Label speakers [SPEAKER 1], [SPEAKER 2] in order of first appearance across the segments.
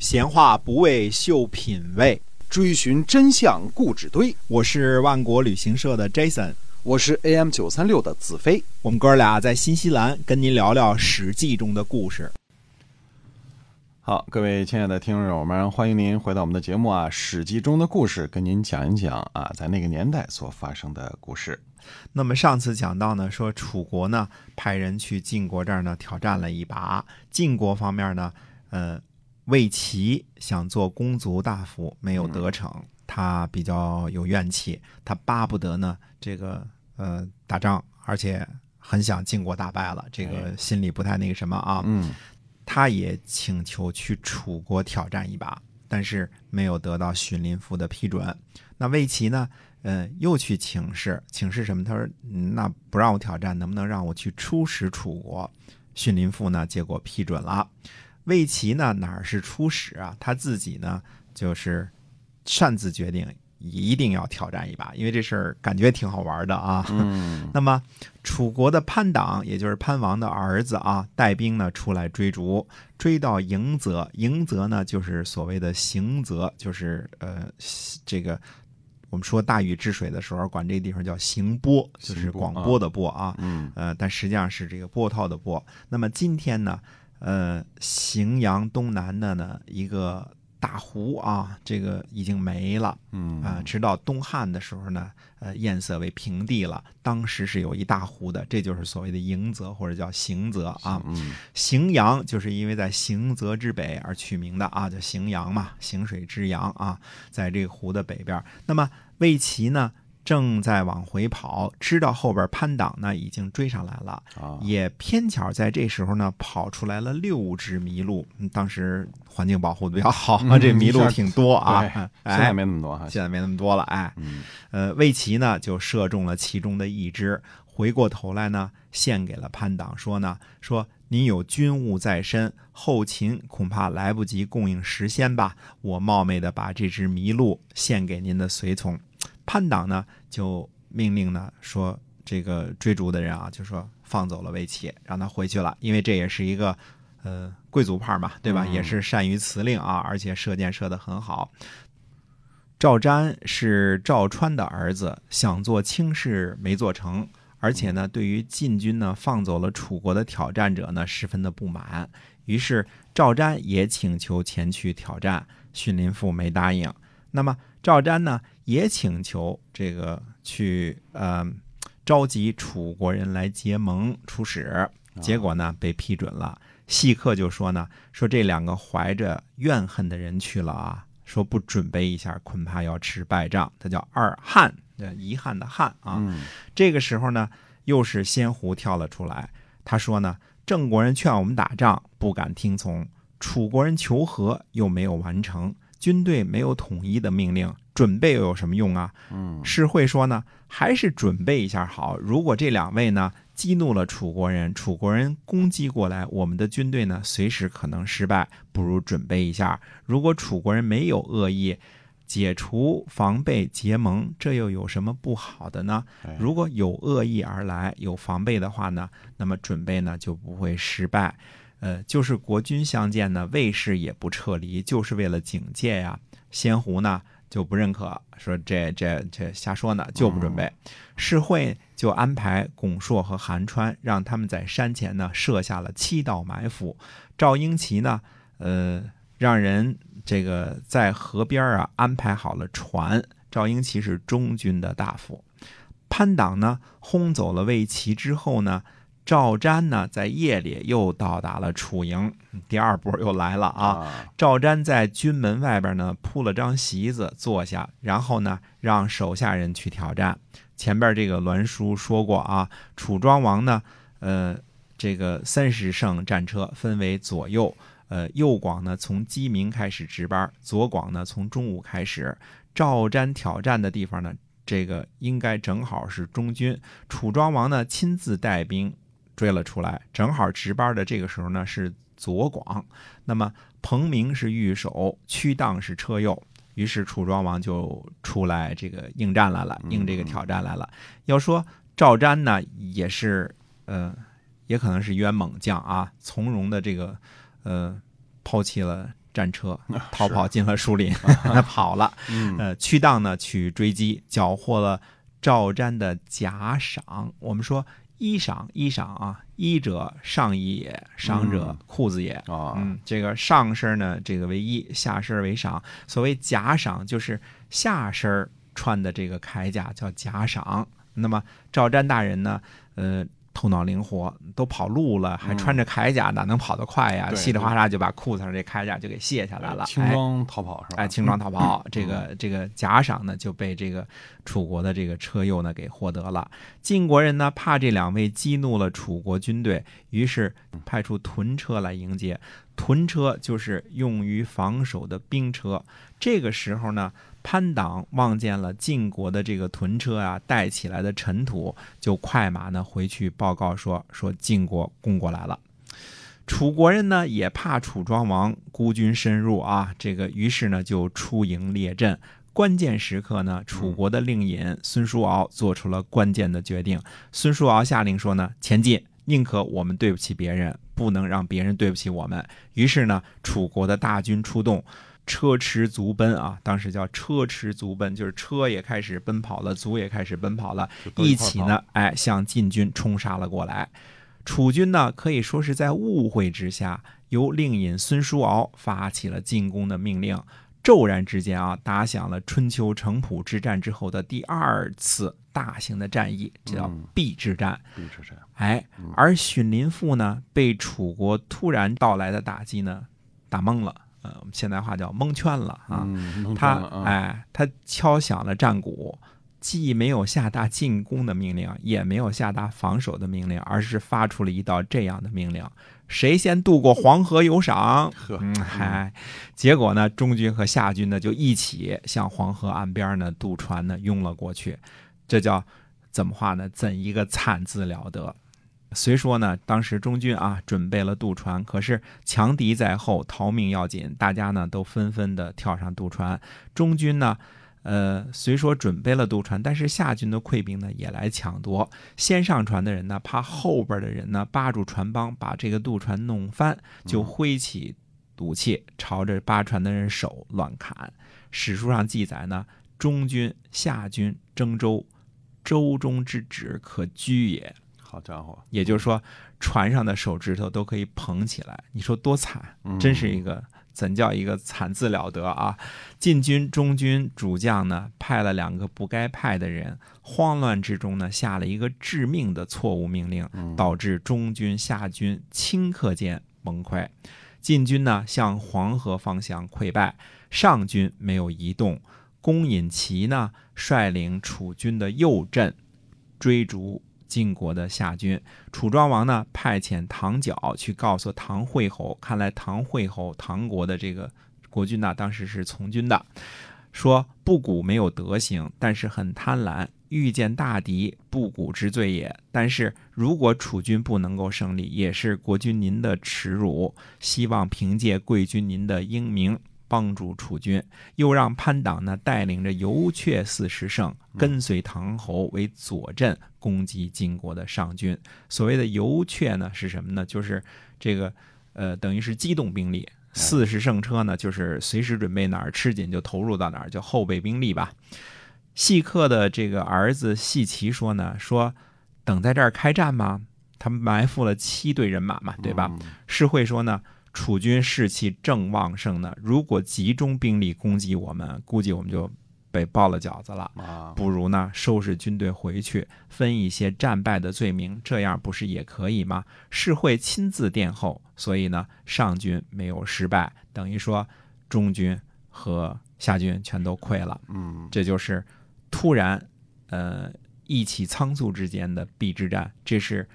[SPEAKER 1] 闲话不为秀品味，
[SPEAKER 2] 追寻真相故纸堆。
[SPEAKER 1] 我是万国旅行社的 Jason，
[SPEAKER 2] 我是 AM 九三六的子飞。
[SPEAKER 1] 我们哥俩在新西兰跟您聊聊《史记》中的故事。
[SPEAKER 3] 好，各位亲爱的听众友们，欢迎您回到我们的节目啊，《史记》中的故事，跟您讲一讲啊，在那个年代所发生的故事。
[SPEAKER 1] 那么上次讲到呢，说楚国呢派人去晋国这儿呢挑战了一把，晋国方面呢，呃，魏齐想做公族大夫没有得逞，他比较有怨气，他巴不得呢这个呃打仗，而且很想晋国大败了，这个心里不太那个什么啊，
[SPEAKER 3] 嗯，
[SPEAKER 1] 他也请求去楚国挑战一把，但是没有得到荀林父的批准。那魏齐呢？嗯，又去请示，请示什么？他说：“那不让我挑战，能不能让我去出使楚国？”荀林父呢，结果批准了。魏齐呢，哪儿是出使啊？他自己呢，就是擅自决定一定要挑战一把，因为这事儿感觉挺好玩的啊。
[SPEAKER 3] 嗯，
[SPEAKER 1] 那么楚国的潘党，也就是潘王的儿子啊，带兵呢出来追逐，追到迎泽。迎泽呢，就是所谓的行泽，就是呃这个。我们说大禹治水的时候，管这个地方叫行波，就是广播的播啊。
[SPEAKER 3] 嗯，
[SPEAKER 1] 呃，但实际上是这个波涛的波。那么今天呢，呃，荥阳东南的呢一个大湖啊，这个已经没了。
[SPEAKER 3] 嗯
[SPEAKER 1] 啊，直到东汉的时候呢，呃，堰塞为平地了。当时是有一大湖的，这就是所谓的迎泽或者叫行泽啊。
[SPEAKER 3] 嗯，
[SPEAKER 1] 荥阳就是因为在行泽之北而取名的啊，叫荥阳嘛，荥水之阳啊，在这个湖的北边。那么魏齐呢，正在往回跑，知道后边潘党呢已经追上来了，
[SPEAKER 3] 啊，
[SPEAKER 1] 也偏巧在这时候呢跑出来了六只麋鹿。嗯当时环境保护的比较好，
[SPEAKER 3] 嗯
[SPEAKER 1] 这麋鹿挺多啊。
[SPEAKER 3] 现在没那么多哈。
[SPEAKER 1] 现在没那么多了，哎，
[SPEAKER 3] 嗯
[SPEAKER 1] 呃，魏齐呢就射中了其中的一只，回过头来呢献给了潘党，说呢说您有军务在身，后勤恐怕来不及供应时鲜吧，我冒昧的把这只麋鹿献给您的随从。潘党呢就命令呢说这个追逐的人啊，就说放走了魏齐，让他回去了，因为这也是一个呃贵族派嘛，对吧？
[SPEAKER 3] 嗯
[SPEAKER 1] 也是善于辞令啊，而且射箭射得很好。赵瞻是赵川的儿子，想做卿士没做成，而且呢，对于晋军呢放走了楚国的挑战者呢，十分的不满。于是赵瞻也请求前去挑战，荀林父没答应。那么赵瞻呢，也请求这个去呃召集楚国人来结盟出使，结果呢被批准了。细客就说呢，说这两个怀着怨恨的人去了啊，说不准备一下，恐怕要吃败仗。他叫二汉，呃，遗憾的憾啊。
[SPEAKER 3] 嗯
[SPEAKER 1] 这个时候呢，又是仙狐跳了出来，他说呢，郑国人劝我们打仗，不敢听从；楚国人求和，又没有完成，军队没有统一的命令，准备又有什么用啊？
[SPEAKER 3] 嗯
[SPEAKER 1] 世会说呢，还是准备一下好。如果这两位呢激怒了楚国人，楚国人攻击过来，我们的军队呢随时可能失败，不如准备一下。如果楚国人没有恶意，解除防备结盟，这又有什么不好的呢？如果有恶意而来，有防备的话呢，那么准备呢就不会失败。呃，就是国军相见呢，卫士也不撤离，就是为了警戒呀。仙狐呢就不认可，说这这这瞎说呢，就不准备。世会就安排巩硕和韩川，让他们在山前呢设下了七道埋伏。赵英奇呢，呃，让人这个在河边啊安排好了船。赵英奇是中军的大夫。潘党呢轰走了魏齐之后呢，赵瞻呢在夜里又到达了楚营，第二波又来了啊。
[SPEAKER 3] 啊
[SPEAKER 1] 赵瞻在军门外边呢铺了张席子坐下，然后呢让手下人去挑战。前边这个栾书说过啊，楚庄王呢，呃，这个三十乘战车分为左右，呃，右广呢从鸡鸣开始值班，左广呢从中午开始。赵瞻挑战的地方呢，这个应该正好是中军。楚庄王呢亲自带兵追了出来，正好值班的这个时候呢是左广。那么彭明是御手，屈荡是车右。于是楚庄王就出来这个应战来了，应这个挑战来了。要说赵瞻呢，也是呃，也可能是一员猛将啊，从容的这个呃，抛弃了战车逃跑进了树林，跑了。
[SPEAKER 3] 嗯
[SPEAKER 1] 呃，屈当呢去追击，缴获了赵瞻的甲赏。我们说衣裳，衣裳啊，衣者上衣也，裳者
[SPEAKER 3] 嗯
[SPEAKER 1] 裤子也。
[SPEAKER 3] 啊，
[SPEAKER 1] 嗯，这个上身呢，这个为衣，下身为裳。所谓甲裳，就是下身穿的这个铠甲叫甲裳。那么赵瞻大人呢，呃，头脑灵活，都跑路了，还穿着铠甲，哪能跑得快呀？稀里哗啦就把裤子上这铠甲就给卸下来了，哎
[SPEAKER 3] 轻装逃跑是吧？
[SPEAKER 1] 哎，轻装逃跑，这
[SPEAKER 3] 嗯
[SPEAKER 1] 个这个假赏呢就被这个楚国的这个车右呢给获得了。晋国人呢怕这两位激怒了楚国军队，于是派出屯车来迎接。屯车就是用于防守的兵车。这个时候呢，潘党望见了晋国的这个屯车啊带起来的尘土，就快马呢回去报告说说晋国攻过来了。楚国人呢也怕楚庄王孤军深入啊，这个于是呢就出营列阵。关键时刻呢，楚国的令尹孙叔敖做出了关键的决定。孙叔敖下令说呢，前进，宁可我们对不起别人，不能让别人对不起我们。于是呢，楚国的大军出动。车驰足奔啊，当时叫车驰足奔，就是车也开始奔跑了，卒也开始奔跑了，一起呢，哎，向晋军冲杀了过来。楚军呢，可以说是在误会之下，由令尹孙叔敖发起了进攻的命令。骤然之间啊，打响了春秋城濮之战之后的第二次大型的战役，这叫
[SPEAKER 3] 嗯
[SPEAKER 1] 邲之战。
[SPEAKER 3] 必之战，
[SPEAKER 1] 哎，而荀林父呢，被楚国突然到来的打击呢，打懵了。呃，我们现代话叫蒙圈了啊。
[SPEAKER 3] 嗯，
[SPEAKER 1] 他哎，他敲响了战鼓，既没有下达进攻的命令，也没有下达防守的命令，而是发出了一道这样的命令：谁先渡过黄河有赏。
[SPEAKER 3] 呵，
[SPEAKER 1] 嗯，嗨，结果呢，中军和夏军呢就一起向黄河岸边呢渡船呢拥了过去，这叫怎么话呢？怎一个惨字了得！虽说呢，当时中军啊准备了渡船，可是强敌在后，逃命要紧，大家呢都纷纷的跳上渡船。中军呢，呃，虽说准备了渡船，但是夏军的溃兵呢也来抢夺。先上船的人呢，怕后边的人呢扒住船帮，把这个渡船弄翻，就挥起武器朝着扒船的人手乱砍。史书上记载呢，中军、夏军征舟，舟中之止可居也。
[SPEAKER 3] 好家伙，
[SPEAKER 1] 也就是说，船上的手指头都可以捧起来，你说多惨！
[SPEAKER 3] 嗯
[SPEAKER 1] 真是一个怎叫一个惨字了得啊！晋军、中军主将呢，派了两个不该派的人，慌乱之中呢，下了一个致命的错误命令，
[SPEAKER 3] 嗯
[SPEAKER 1] 导致中军、下军顷刻间崩溃。晋军呢向黄河方向溃败，上军没有移动。公尹齐呢率领楚军的右阵追逐晋国的夏军。楚庄王呢派遣唐角去告诉唐惠侯，看来唐惠侯唐国的这个国君呢，当时是从军的，说布谷没有德行，但是很贪婪，遇见大敌，布谷之罪也。但是如果楚军不能够胜利，也是国君您的耻辱。希望凭借贵君您的英明。帮助楚军，又让潘党呢带领着游阙四十乘，跟随唐侯为左阵攻击晋国的上军。所谓的游阙呢是什么呢？就是这个呃，等于是机动兵力。四十乘车呢，就是随时准备哪儿吃紧就投入到哪儿，叫后备兵力吧。细客的这个儿子细齐说呢，说等在这儿开战吗？他们埋伏了七队人马嘛，对吧？
[SPEAKER 3] 嗯
[SPEAKER 1] 世会说呢，楚军士气正旺盛呢，如果集中兵力攻击我们，估计我们就被包了饺子了。
[SPEAKER 3] 啊，
[SPEAKER 1] 不如呢，收拾军队回去，分一些战败的罪名，这样不是也可以吗？是会亲自殿后，所以呢，上军没有失败，等于说中军和下军全都溃了。
[SPEAKER 3] 嗯
[SPEAKER 1] 这就是突然，呃，意气仓促之间的邲之战，这是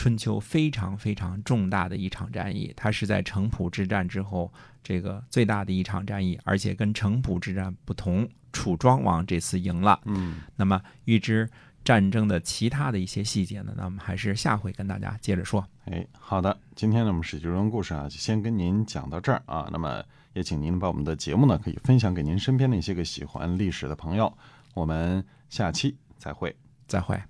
[SPEAKER 1] 春秋非常非常重大的一场战役，它是在城濮之战之后这个最大的一场战役，而且跟城濮之战不同，楚庄王这次赢了。
[SPEAKER 3] 嗯，
[SPEAKER 1] 那么预知战争的其他的一些细节呢，那我们还是下回跟大家接着说。
[SPEAKER 3] 哎，好的，今天呢我们史记中故事啊，就先跟您讲到这儿啊。那么也请您把我们的节目呢，可以分享给您身边的一些个喜欢历史的朋友。我们下期再会。
[SPEAKER 1] 再会。